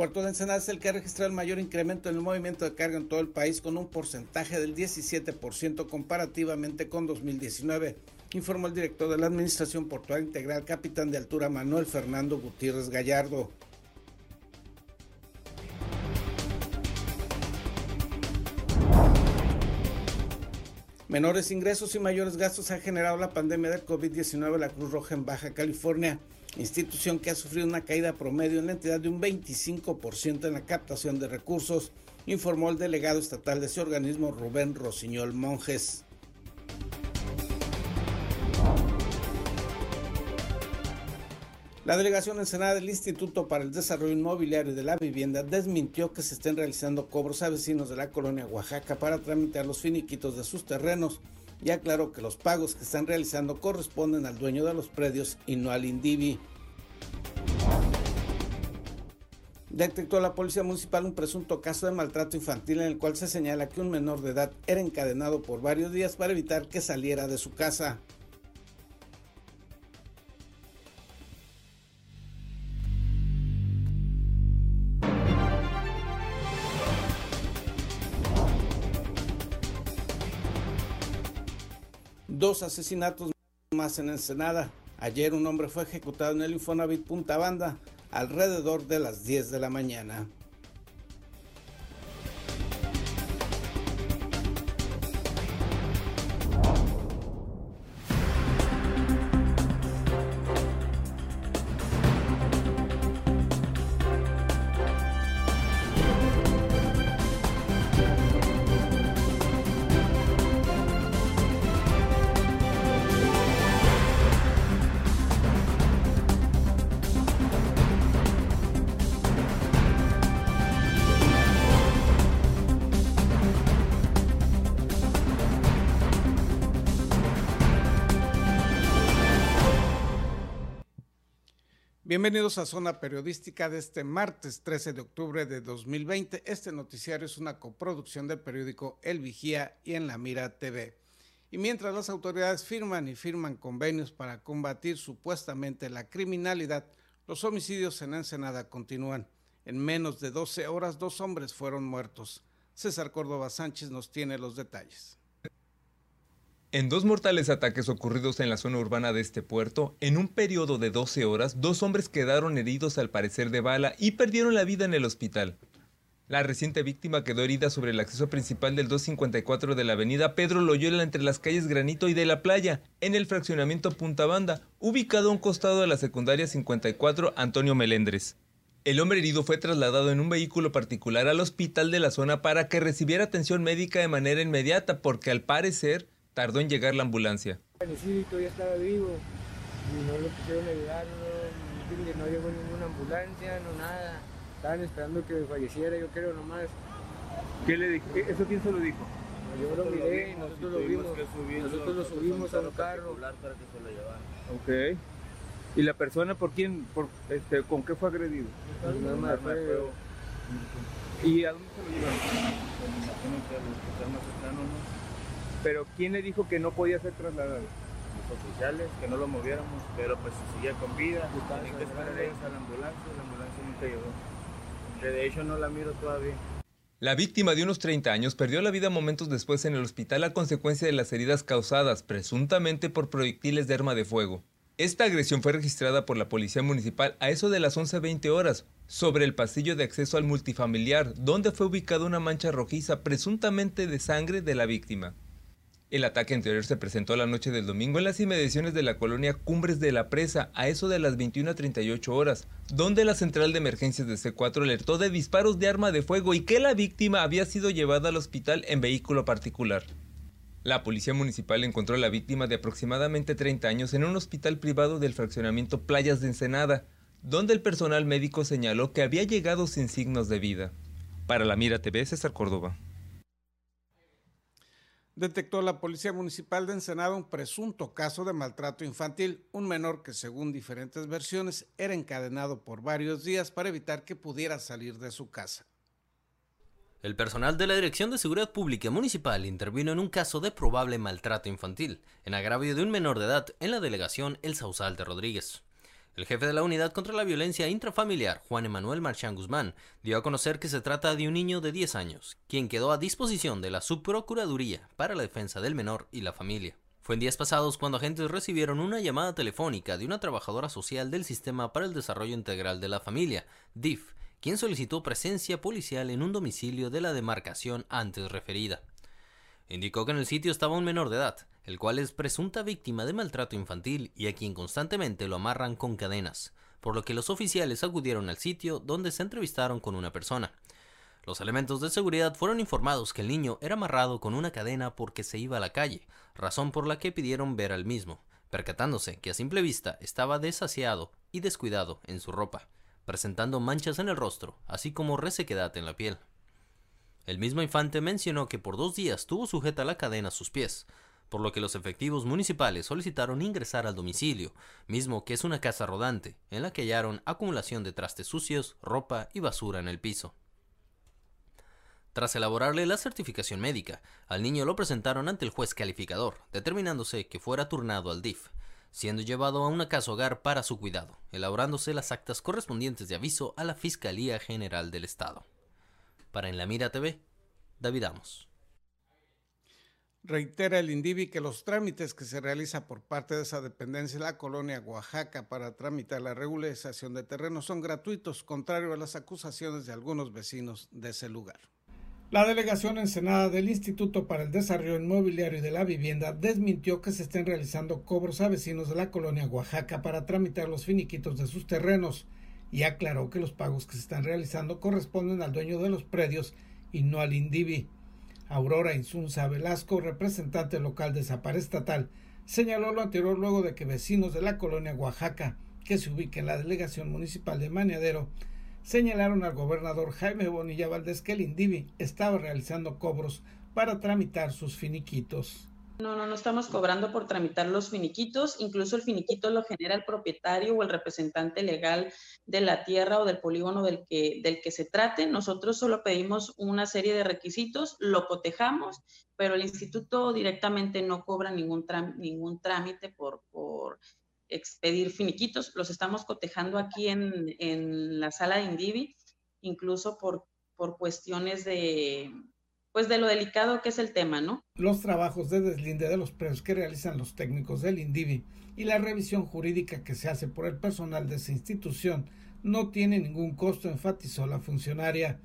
Puerto de Ensenada es el que ha registrado el mayor incremento en el movimiento de carga en todo el país con un porcentaje del 17% comparativamente con 2019, informó el director de la Administración Portuaria Integral, capitán de altura Manuel Fernando Gutiérrez Gallardo. Menores ingresos y mayores gastos ha generado la pandemia del COVID-19 la Cruz Roja en Baja California, institución que ha sufrido una caída promedio en la entidad de un 25% en la captación de recursos, informó el delegado estatal de ese organismo Rubén Rosiñol Monjes. La delegación en Senada del Instituto para el Desarrollo Inmobiliario de la Vivienda desmintió que se estén realizando cobros a vecinos de la colonia Oaxaca para tramitar los finiquitos de sus terrenos y aclaró que los pagos que están realizando corresponden al dueño de los predios y no al INDIVI. Detectó la Policía Municipal un presunto caso de maltrato infantil en el cual se señala que un menor de edad era encadenado por varios días para evitar que saliera de su casa. Dos asesinatos más en Ensenada. Ayer un hombre fue ejecutado en el Infonavit Punta Banda alrededor de las 10 de la mañana. Bienvenidos a Zona Periodística de este martes 13 de octubre de 2020. Este noticiario es una coproducción del periódico El Vigía y en La Mira TV. Y mientras las autoridades firman y firman convenios para combatir supuestamente la criminalidad, los homicidios en Ensenada continúan. En menos de 12 horas, dos hombres fueron muertos. César Córdoba Sánchez nos tiene los detalles. En dos mortales ataques ocurridos en la zona urbana de este puerto, en un periodo de 12 horas, dos hombres quedaron heridos al parecer de bala y perdieron la vida en el hospital. La reciente víctima quedó herida sobre el acceso principal del 254 de la avenida Pedro Loyola entre las calles Granito y de la Playa, en el fraccionamiento Punta Banda, ubicado a un costado de la secundaria 54 Antonio Melendres. El hombre herido fue trasladado en un vehículo particular al hospital de la zona para que recibiera atención médica de manera inmediata porque al parecer Tardó en llegar la ambulancia. Sí, ya estaba vivo y no lo quisieron ayudar, no, no llegó ninguna ambulancia, no nada. Estaban esperando que falleciera, yo creo nomás. ¿Qué le dijo? ¿Eso quién se lo dijo? Yo lo miré, nosotros lo vimos, nosotros lo subimos a un carro. Para que se lo llevaran. Ok. ¿Y la persona por quién, por, este, con qué fue agredido? ¿Y a dónde se lo llevaron? Pero ¿quién le dijo que no podía ser trasladado? Los oficiales, que no lo moviéramos, pero pues seguía con vida. Tenían que esperar ellos a la ambulancia, la ambulancia nunca llegó. De hecho no la miro todavía. La víctima de unos 30 años perdió la vida momentos después en el hospital a consecuencia de las heridas causadas presuntamente por proyectiles de arma de fuego. Esta agresión fue registrada por la Policía Municipal a eso de las 11.20 horas, sobre el pasillo de acceso al multifamiliar, donde fue ubicada una mancha rojiza presuntamente de sangre de la víctima. El ataque anterior se presentó la noche del domingo en las inmediaciones de la colonia Cumbres de la Presa, a eso de las 21.38 horas, donde la central de emergencias de C4 alertó de disparos de arma de fuego y que la víctima había sido llevada al hospital en vehículo particular. La policía municipal encontró a la víctima de aproximadamente 30 años en un hospital privado del fraccionamiento Playas de Ensenada, donde el personal médico señaló que había llegado sin signos de vida. Para la Mira TV, César Córdoba detectó la Policía Municipal de Ensenada un presunto caso de maltrato infantil, un menor que según diferentes versiones era encadenado por varios días para evitar que pudiera salir de su casa. El personal de la Dirección de Seguridad Pública Municipal intervino en un caso de probable maltrato infantil, en agravio de un menor de edad en la delegación El Sausal de Rodríguez. El jefe de la Unidad contra la Violencia Intrafamiliar, Juan Emanuel Marchán Guzmán, dio a conocer que se trata de un niño de 10 años, quien quedó a disposición de la Subprocuraduría para la Defensa del Menor y la Familia. Fue en días pasados cuando agentes recibieron una llamada telefónica de una trabajadora social del Sistema para el Desarrollo Integral de la Familia, DIF, quien solicitó presencia policial en un domicilio de la demarcación antes referida. Indicó que en el sitio estaba un menor de edad, el cual es presunta víctima de maltrato infantil y a quien constantemente lo amarran con cadenas, por lo que los oficiales acudieron al sitio donde se entrevistaron con una persona. Los elementos de seguridad fueron informados que el niño era amarrado con una cadena porque se iba a la calle, razón por la que pidieron ver al mismo, percatándose que a simple vista estaba desasiado y descuidado en su ropa, presentando manchas en el rostro, así como resequedad en la piel. El mismo infante mencionó que por dos días tuvo sujeta la cadena a sus pies, por lo que los efectivos municipales solicitaron ingresar al domicilio, mismo que es una casa rodante, en la que hallaron acumulación de trastes sucios, ropa y basura en el piso. Tras elaborarle la certificación médica, al niño lo presentaron ante el juez calificador, determinándose que fuera turnado al DIF, siendo llevado a una casa hogar para su cuidado, elaborándose las actas correspondientes de aviso a la Fiscalía General del Estado. Para En la Mira TV, David Amos. Reitera el INDIVI que los trámites que se realiza por parte de esa dependencia de la colonia Oaxaca para tramitar la regularización de terrenos son gratuitos, contrario a las acusaciones de algunos vecinos de ese lugar. La delegación ensenada del Instituto para el Desarrollo Inmobiliario y de la Vivienda desmintió que se estén realizando cobros a vecinos de la colonia Oaxaca para tramitar los finiquitos de sus terrenos y aclaró que los pagos que se están realizando corresponden al dueño de los predios y no al INDIVI. Aurora Insunza Velasco, representante local de Estatal, señaló lo anterior luego de que vecinos de la colonia Oaxaca, que se ubica en la delegación municipal de Maniadero, señalaron al gobernador Jaime Bonilla Valdés que el INDIVI estaba realizando cobros para tramitar sus finiquitos. No, no, no estamos cobrando por tramitar los finiquitos. Incluso el finiquito lo genera el propietario o el representante legal de la tierra o del polígono del que, del que se trate. Nosotros solo pedimos una serie de requisitos, lo cotejamos, pero el instituto directamente no cobra ningún, trámite por, por expedir finiquitos. Los estamos cotejando aquí en, en la sala de Indivi, incluso por, por cuestiones de pues de lo delicado que es el tema, ¿no? Los trabajos de deslinde de los precios que realizan los técnicos del INDIVI y la revisión jurídica que se hace por el personal de esa institución no tiene ningún costo, enfatizó la funcionaria.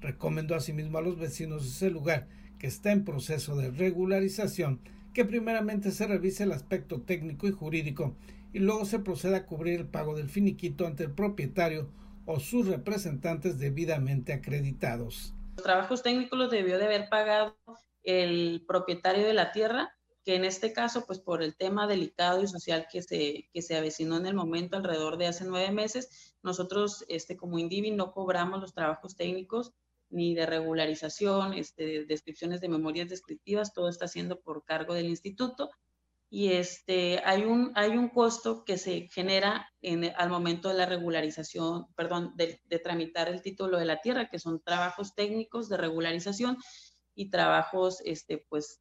Recomendó asimismo a los vecinos de ese lugar que está en proceso de regularización que primeramente se revise el aspecto técnico y jurídico y luego se proceda a cubrir el pago del finiquito ante el propietario o sus representantes debidamente acreditados trabajos técnicos los debió de haber pagado el propietario de la tierra, que en este caso, pues por el tema delicado y social que se, que se avecinó en el momento, alrededor de hace nueve meses, nosotros este, como Indivi no cobramos los trabajos técnicos ni de regularización, este, descripciones de memorias descriptivas, todo está siendo por cargo del instituto y este, hay, un, hay un costo que se genera en, al momento de la regularización, perdón, de, tramitar el título de la tierra, que son trabajos técnicos de regularización y trabajos este, pues,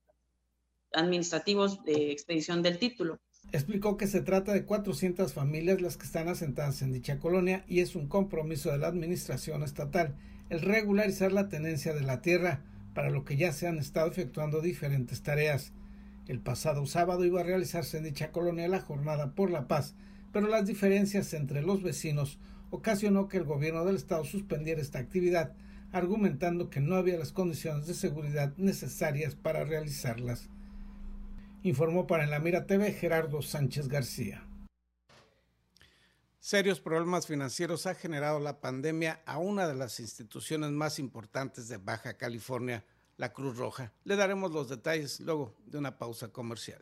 administrativos de expedición del título. Explicó que se trata de 400 familias las que están asentadas en dicha colonia y es un compromiso de la administración estatal el regularizar la tenencia de la tierra, para lo que ya se han estado efectuando diferentes tareas. El pasado sábado iba a realizarse en dicha colonia la Jornada por la Paz, pero las diferencias entre los vecinos ocasionó que el gobierno del estado suspendiera esta actividad, argumentando que no había las condiciones de seguridad necesarias para realizarlas. Informó para En la Mira TV Gerardo Sánchez García. Serios problemas financieros ha generado la pandemia a una de las instituciones más importantes de Baja California, la Cruz Roja. Le daremos los detalles luego de una pausa comercial.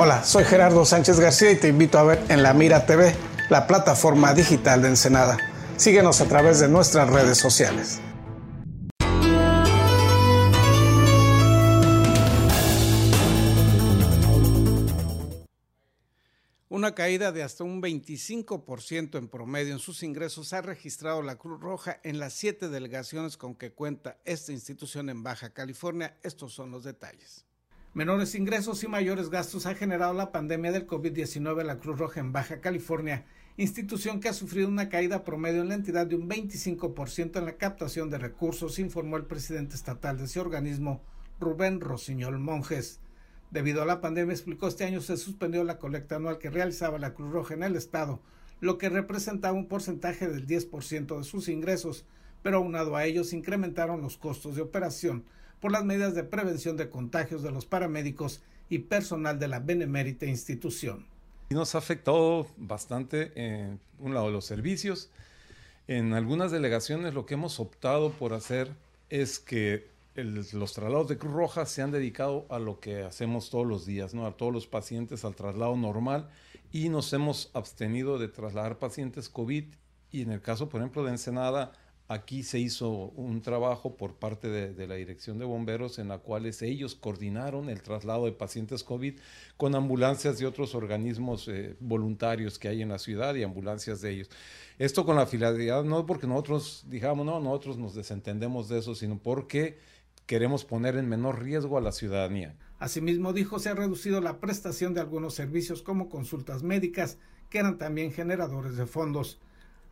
Hola, soy Gerardo Sánchez García y te invito a ver en La Mira TV, la plataforma digital de Ensenada. Síguenos a través de nuestras redes sociales. Una caída de hasta un 25% en promedio en sus ingresos ha registrado la Cruz Roja en las siete delegaciones con que cuenta esta institución en Baja California. Estos son los detalles. Menores ingresos y mayores gastos ha generado la pandemia del COVID-19 en la Cruz Roja en Baja California, institución que ha sufrido una caída promedio en la entidad de un 25% en la captación de recursos, informó el presidente estatal de ese organismo, Rubén Rosiñol Monjes. Debido a la pandemia, explicó, este año se suspendió la colecta anual que realizaba la Cruz Roja en el estado, lo que representaba un porcentaje del 10% de sus ingresos, pero aunado a ellos incrementaron los costos de operación, por las medidas de prevención de contagios de los paramédicos y personal de la benemérita institución. Nos ha afectado bastante, en un lado, los servicios. En algunas delegaciones lo que hemos optado por hacer es que los traslados de Cruz Roja se han dedicado a lo que hacemos todos los días, ¿no? a todos los pacientes al traslado normal y nos hemos abstenido de trasladar pacientes COVID y en el caso, por ejemplo, de Ensenada, Aquí se hizo un trabajo por parte de, la Dirección de Bomberos en la cual ellos coordinaron el traslado de pacientes COVID con ambulancias de otros organismos eh, voluntarios que hay en la ciudad y ambulancias de ellos. Esto con la finalidad, no porque nosotros digamos, no, nosotros nos desentendemos de eso, sino porque queremos poner en menor riesgo a la ciudadanía. Asimismo, dijo, se ha reducido la prestación de algunos servicios como consultas médicas, que eran también generadores de fondos.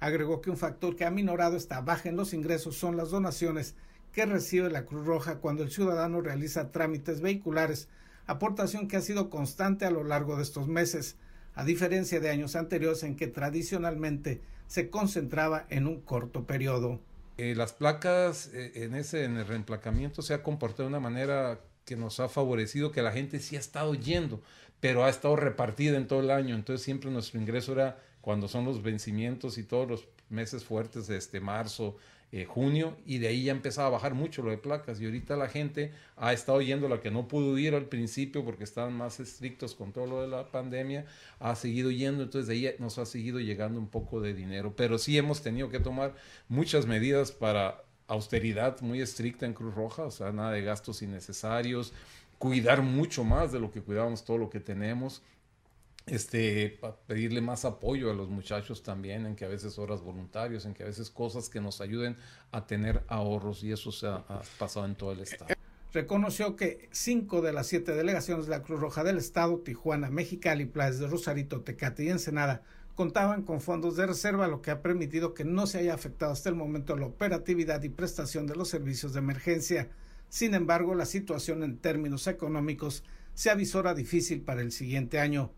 Agregó que un factor que ha minorado esta baja en los ingresos son las donaciones que recibe la Cruz Roja cuando el ciudadano realiza trámites vehiculares aportación que ha sido constante a lo largo de estos meses, a diferencia de años anteriores en que tradicionalmente se concentraba en un corto periodo. Eh, las placas eh, en ese en el reemplacamiento se ha comportado de una manera que nos ha favorecido que la gente sí ha estado yendo, pero ha estado repartida en todo el año, entonces siempre nuestro ingreso era cuando son los vencimientos y todos los meses fuertes de este marzo, eh, junio y de ahí ya empezaba a bajar mucho lo de placas. Y ahorita la gente ha estado yendo la que no pudo ir al principio porque estaban más estrictos con todo lo de la pandemia, ha seguido yendo, entonces de ahí nos ha seguido llegando un poco de dinero, pero sí hemos tenido que tomar muchas medidas para austeridad muy estricta en Cruz Roja, o sea, nada de gastos innecesarios, cuidar mucho más de lo que cuidamos todo lo que tenemos este, pedirle más apoyo a los muchachos también, en que a veces horas voluntarios, en que a veces cosas que nos ayuden a tener ahorros y eso se ha, pasado en todo el estado. Reconoció que cinco de las siete delegaciones de la Cruz Roja del Estado, Tijuana, Mexicali, Playas de Rosarito, Tecate y Ensenada, contaban con fondos de reserva, lo que ha permitido que no se haya afectado hasta el momento la operatividad y prestación de los servicios de emergencia. Sin embargo, la situación en términos económicos se avisora difícil para el siguiente año.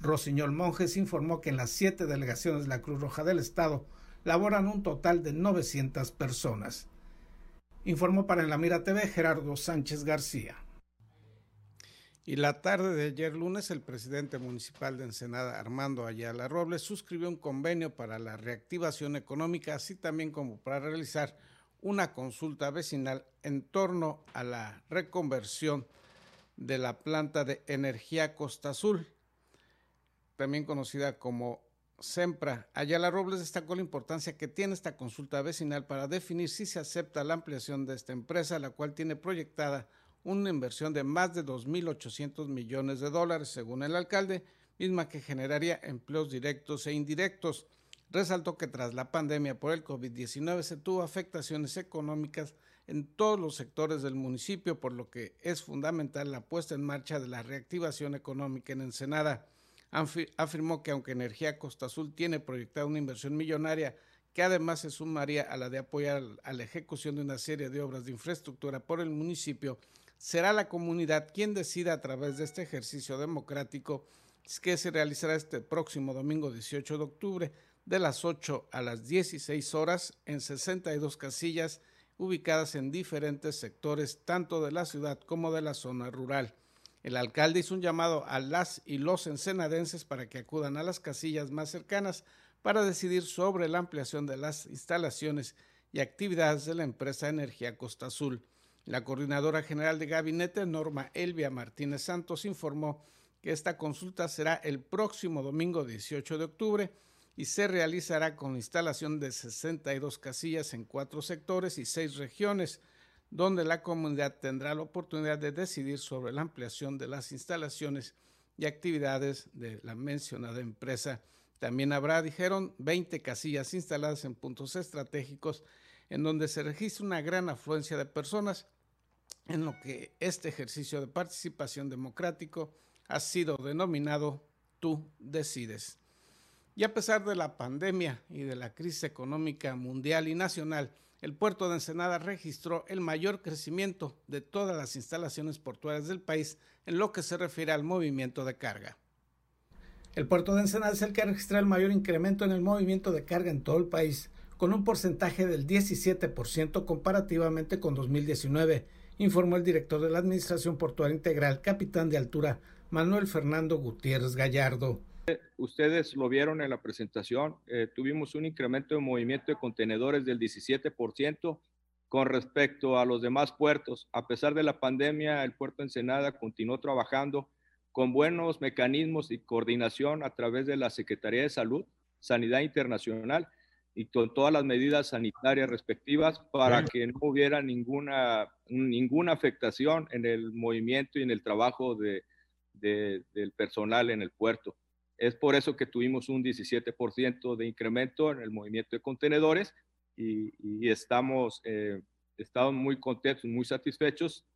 Rosiñol Monjes informó que en las siete delegaciones de la Cruz Roja del Estado laboran un total de 900 personas. Informó para En la Mira TV Gerardo Sánchez García. Y la tarde de ayer lunes, el presidente municipal de Ensenada, Armando Ayala Robles, suscribió un convenio para la reactivación económica, así también como para realizar una consulta vecinal en torno a la reconversión de la planta de energía Costa Azul también conocida como SEMPRA. Ayala Robles destacó la importancia que tiene esta consulta vecinal para definir si se acepta la ampliación de esta empresa, la cual tiene proyectada una inversión de más de 2.800 millones de dólares, según el alcalde, misma que generaría empleos directos e indirectos. Resaltó que tras la pandemia por el COVID-19 se tuvo afectaciones económicas en todos los sectores del municipio, por lo que es fundamental la puesta en marcha de la reactivación económica en Ensenada afirmó que aunque Energía Costa Azul tiene proyectada una inversión millonaria que además se sumaría a la de apoyar a la ejecución de una serie de obras de infraestructura por el municipio, será la comunidad quien decida a través de este ejercicio democrático que se realizará este próximo domingo 18 de octubre de las 8 a las 16 horas en 62 casillas ubicadas en diferentes sectores tanto de la ciudad como de la zona rural. El alcalde hizo un llamado a las y los ensenadenses para que acudan a las casillas más cercanas para decidir sobre la ampliación de las instalaciones y actividades de la empresa Energía Costa Azul. La coordinadora general de gabinete, Norma Elvia Martínez Santos, informó que esta consulta será el próximo domingo 18 de octubre y se realizará con instalación de 62 casillas en cuatro sectores y seis regiones donde la comunidad tendrá la oportunidad de decidir sobre la ampliación de las instalaciones y actividades de la mencionada empresa. También habrá, dijeron, 20 casillas instaladas en puntos estratégicos en donde se registra una gran afluencia de personas, en lo que este ejercicio de participación democrático ha sido denominado Tú decides. Y a pesar de la pandemia y de la crisis económica mundial y nacional, el puerto de Ensenada registró el mayor crecimiento de todas las instalaciones portuarias del país en lo que se refiere al movimiento de carga. El puerto de Ensenada es el que ha registrado el mayor incremento en el movimiento de carga en todo el país, con un porcentaje del 17% comparativamente con 2019, informó el director de la Administración Portuaria Integral, capitán de altura, Manuel Fernando Gutiérrez Gallardo. Ustedes lo vieron en la presentación, eh, tuvimos un incremento de movimiento de contenedores del 17% con respecto a los demás puertos. A pesar de la pandemia, el puerto Ensenada continuó trabajando con buenos mecanismos y coordinación a través de la Secretaría de Salud, Sanidad Internacional y con todas las medidas sanitarias respectivas para que no hubiera ninguna, ninguna afectación en el movimiento y en el trabajo de, del personal en el puerto. Es por eso que tuvimos un 17% de incremento en el movimiento de contenedores y, estamos, eh, estamos muy contentos, muy satisfechos,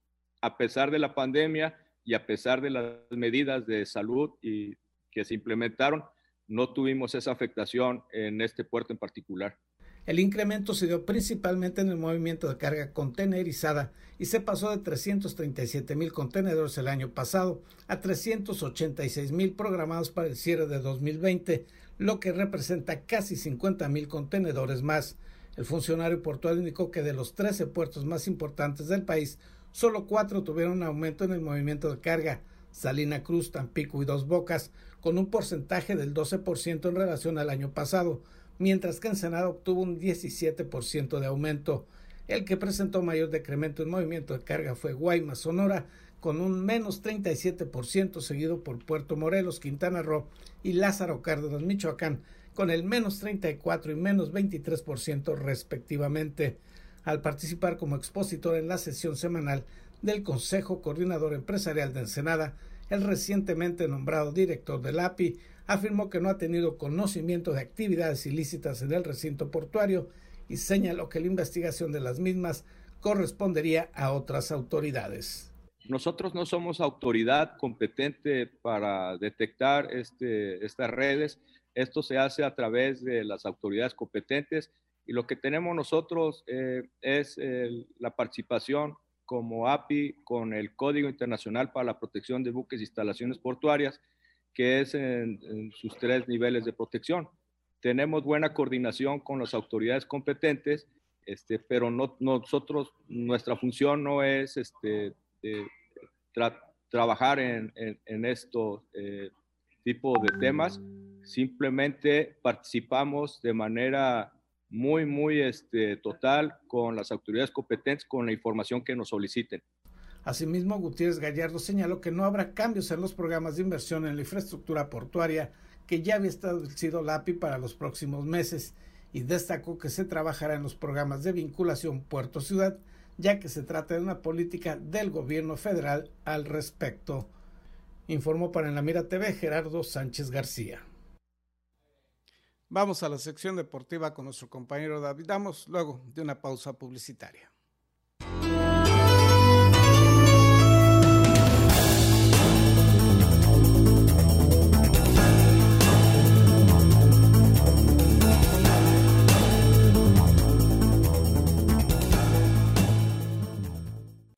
a pesar de la pandemia y a pesar de las medidas de salud que se implementaron, no tuvimos esa afectación en este puerto en particular. El incremento se dio principalmente en el movimiento de carga contenerizada y se pasó de 337 mil contenedores el año pasado a 386 mil programados para el cierre de 2020, lo que representa casi 50 mil contenedores más. El funcionario portuario indicó que de los 13 puertos más importantes del país, solo cuatro tuvieron un aumento en el movimiento de carga, Salina Cruz, Tampico y Dos Bocas, con un porcentaje del 12% en relación al año pasado, mientras que Ensenada obtuvo un 17% de aumento. El que presentó mayor decremento en movimiento de carga fue Guaymas, Sonora, con un menos 37%, seguido por Puerto Morelos, Quintana Roo y Lázaro Cárdenas, Michoacán, con el menos 34 y menos 23% respectivamente. Al participar como expositor en la sesión semanal del Consejo Coordinador Empresarial de Ensenada, el recientemente nombrado director del API afirmó que no ha tenido conocimiento de actividades ilícitas en el recinto portuario y señaló que la investigación de las mismas correspondería a otras autoridades. Nosotros no somos autoridad competente para detectar este, estas redes. Esto se hace a través de las autoridades competentes y lo que tenemos nosotros eh, es la participación como API con el Código Internacional para la Protección de Buques e Instalaciones Portuarias que es en, sus tres niveles de protección. Tenemos buena coordinación con las autoridades competentes, este, pero no, nosotros, nuestra función no es este, trabajar en, en, estos eh, tipos de temas, simplemente participamos de manera muy, muy este, total con las autoridades competentes, con la información que nos soliciten. Asimismo, Gutiérrez Gallardo señaló que no habrá cambios en los programas de inversión en la infraestructura portuaria que ya había establecido la para los próximos meses y destacó que se trabajará en los programas de vinculación puerto-ciudad, ya que se trata de una política del gobierno federal al respecto. Informó para En la Mira TV Gerardo Sánchez García. Vamos a la sección deportiva con nuestro compañero David Damos luego de una pausa publicitaria.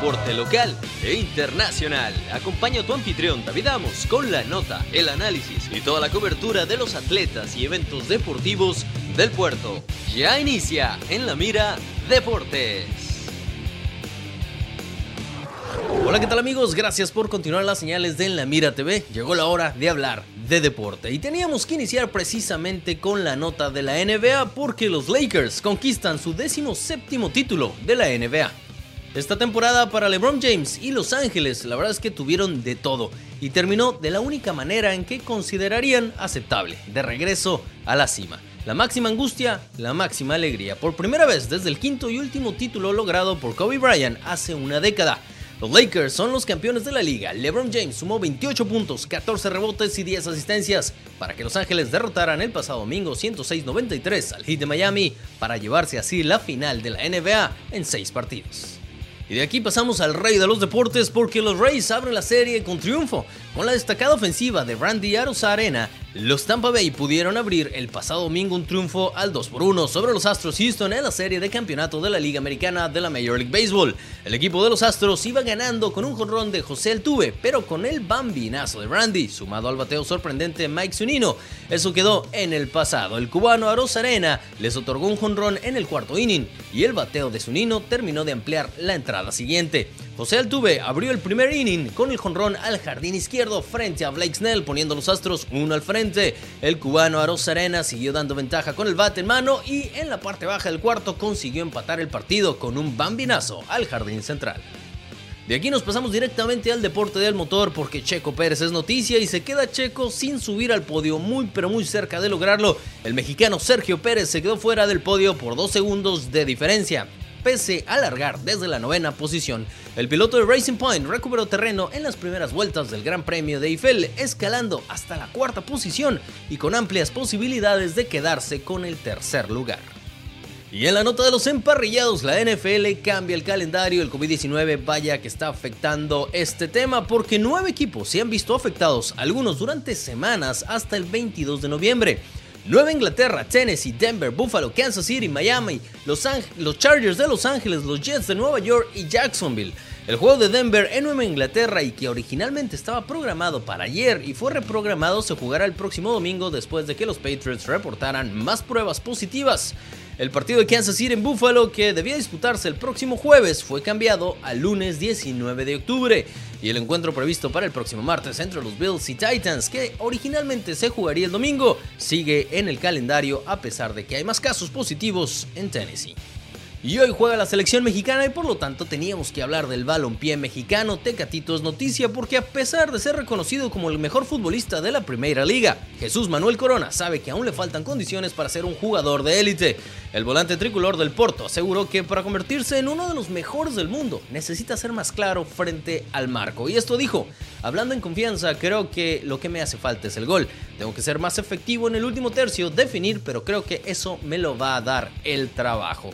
Deporte local e internacional. Acompaña a tu anfitrión David Amos con la nota, el análisis y toda la cobertura de los atletas y eventos deportivos del puerto. Ya inicia en la mira Deportes. Hola, ¿qué tal amigos? Gracias por continuar las señales de En la Mira TV. Llegó la hora de hablar de deporte y teníamos que iniciar precisamente con la nota de la NBA porque los Lakers conquistan su décimo séptimo título de la NBA. Esta temporada para LeBron James y Los Ángeles, la verdad es que tuvieron de todo y terminó de la única manera en que considerarían aceptable, de regreso a la cima. La máxima angustia, la máxima alegría, por primera vez desde el quinto y último título logrado por Kobe Bryant hace una década. Los Lakers son los campeones de la liga. LeBron James sumó 28 puntos, 14 rebotes y 10 asistencias para que Los Ángeles derrotaran el pasado domingo 106-93 al Heat de Miami para llevarse así la final de la NBA en 6 partidos. Y de aquí pasamos al rey de los deportes porque los Rays abren la serie con triunfo. Con la destacada ofensiva de Randy Arena, los Tampa Bay pudieron abrir el pasado domingo un triunfo al 2 por 1 sobre los Astros Houston en la serie de campeonato de la Liga Americana de la Major League Baseball. El equipo de los Astros iba ganando con un jonrón de José Altuve, pero con el bambinazo de Randy, sumado al bateo sorprendente Mike Zunino. Eso quedó en el pasado. El cubano Arena les otorgó un jonrón en el cuarto inning y el bateo de Zunino terminó de ampliar la entrada siguiente. José Altuve abrió el primer inning con el jonrón al jardín izquierdo frente a Blake Snell, poniendo los astros uno al frente. El cubano Aros Arena siguió dando ventaja con el bate en mano y en la parte baja del cuarto consiguió empatar el partido con un bambinazo al jardín central. De aquí nos pasamos directamente al deporte del motor porque Checo Pérez es noticia y se queda Checo sin subir al podio, muy pero muy cerca de lograrlo. El mexicano Sergio Pérez se quedó fuera del podio por dos segundos de diferencia pese a largar desde la novena posición. El piloto de Racing Point recuperó terreno en las primeras vueltas del Gran Premio de Eiffel, escalando hasta la cuarta posición y con amplias posibilidades de quedarse con el tercer lugar. Y en la nota de los emparrillados, la NFL cambia el calendario. El COVID-19 vaya que está afectando este tema porque nueve equipos se han visto afectados, algunos durante semanas hasta el 22 de noviembre. Nueva Inglaterra, Tennessee, Denver, Buffalo, Kansas City, Miami, Los, los Chargers de Los Ángeles, los Jets de Nueva York y Jacksonville. El juego de Denver en Nueva Inglaterra y que originalmente estaba programado para ayer y fue reprogramado se jugará el próximo domingo después de que los Patriots reportaran más pruebas positivas. El partido de Kansas City en Buffalo, que debía disputarse el próximo jueves, fue cambiado al lunes 19 de octubre. Y el encuentro previsto para el próximo martes entre los Bills y Titans, que originalmente se jugaría el domingo, sigue en el calendario a pesar de que hay más casos positivos en Tennessee. Y hoy juega la selección mexicana y por lo tanto teníamos que hablar del balompié mexicano. Tecatito es noticia porque a pesar de ser reconocido como el mejor futbolista de la Primera Liga, Jesús Manuel Corona sabe que aún le faltan condiciones para ser un jugador de élite. El volante tricolor del Porto aseguró que para convertirse en uno de los mejores del mundo necesita ser más claro frente al marco. Y esto dijo, hablando en confianza, creo que lo que me hace falta es el gol. Tengo que ser más efectivo en el último tercio, definir, pero creo que eso me lo va a dar el trabajo.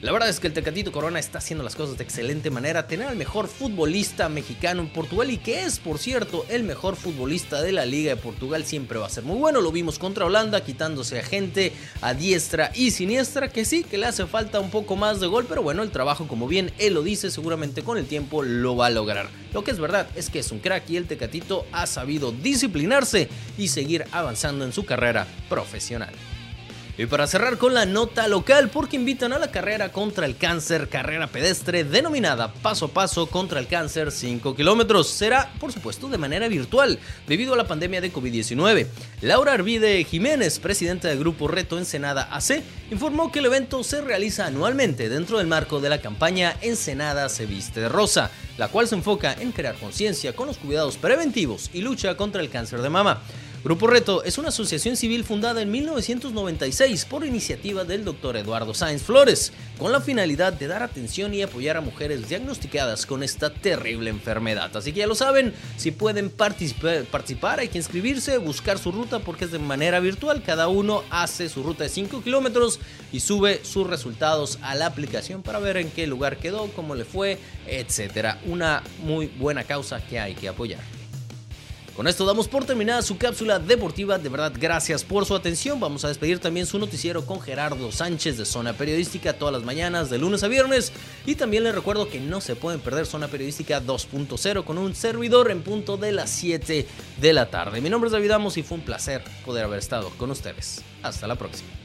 La verdad es que el Tecatito Corona está haciendo las cosas de excelente manera. Tener al mejor futbolista mexicano en Portugal y que es, por cierto, el mejor futbolista de la Liga de Portugal siempre va a ser muy bueno. Lo vimos contra Holanda, quitándose a gente a diestra y siniestra, que sí, que le hace falta un poco más de gol, pero bueno, el trabajo, como bien él lo dice, seguramente con el tiempo lo va a lograr. Lo que es verdad es que es un crack y el Tecatito ha sabido disciplinarse y seguir avanzando en su carrera profesional. Y para cerrar con la nota local, porque invitan a la carrera contra el cáncer, carrera pedestre denominada Paso a Paso contra el Cáncer 5 kilómetros. Será, por supuesto, de manera virtual, debido a la pandemia de COVID-19. Laura Arvide Jiménez, presidenta del grupo Reto Ensenada AC, informó que el evento se realiza anualmente dentro del marco de la campaña Ensenada se viste de rosa, la cual se enfoca en crear conciencia con los cuidados preventivos y lucha contra el cáncer de mama. Grupo Reto es una asociación civil fundada en 1996 por iniciativa del doctor Eduardo Sáenz Flores, con la finalidad de dar atención y apoyar a mujeres diagnosticadas con esta terrible enfermedad. Así que ya lo saben, si pueden participar, hay que inscribirse, buscar su ruta porque es de manera virtual, cada uno hace su ruta de 5 kilómetros y sube sus resultados a la aplicación para ver en qué lugar quedó, cómo le fue, etcétera. Una muy buena causa que hay que apoyar. Con esto damos por terminada su cápsula deportiva. De verdad, gracias por su atención. Vamos a despedir también su noticiero con Gerardo Sánchez de Zona Periodística todas las mañanas de lunes a viernes. Y también les recuerdo que no se pueden perder Zona Periodística 2.0 con un servidor en punto de las 7 de la tarde. Mi nombre es David Amos y fue un placer poder haber estado con ustedes. Hasta la próxima.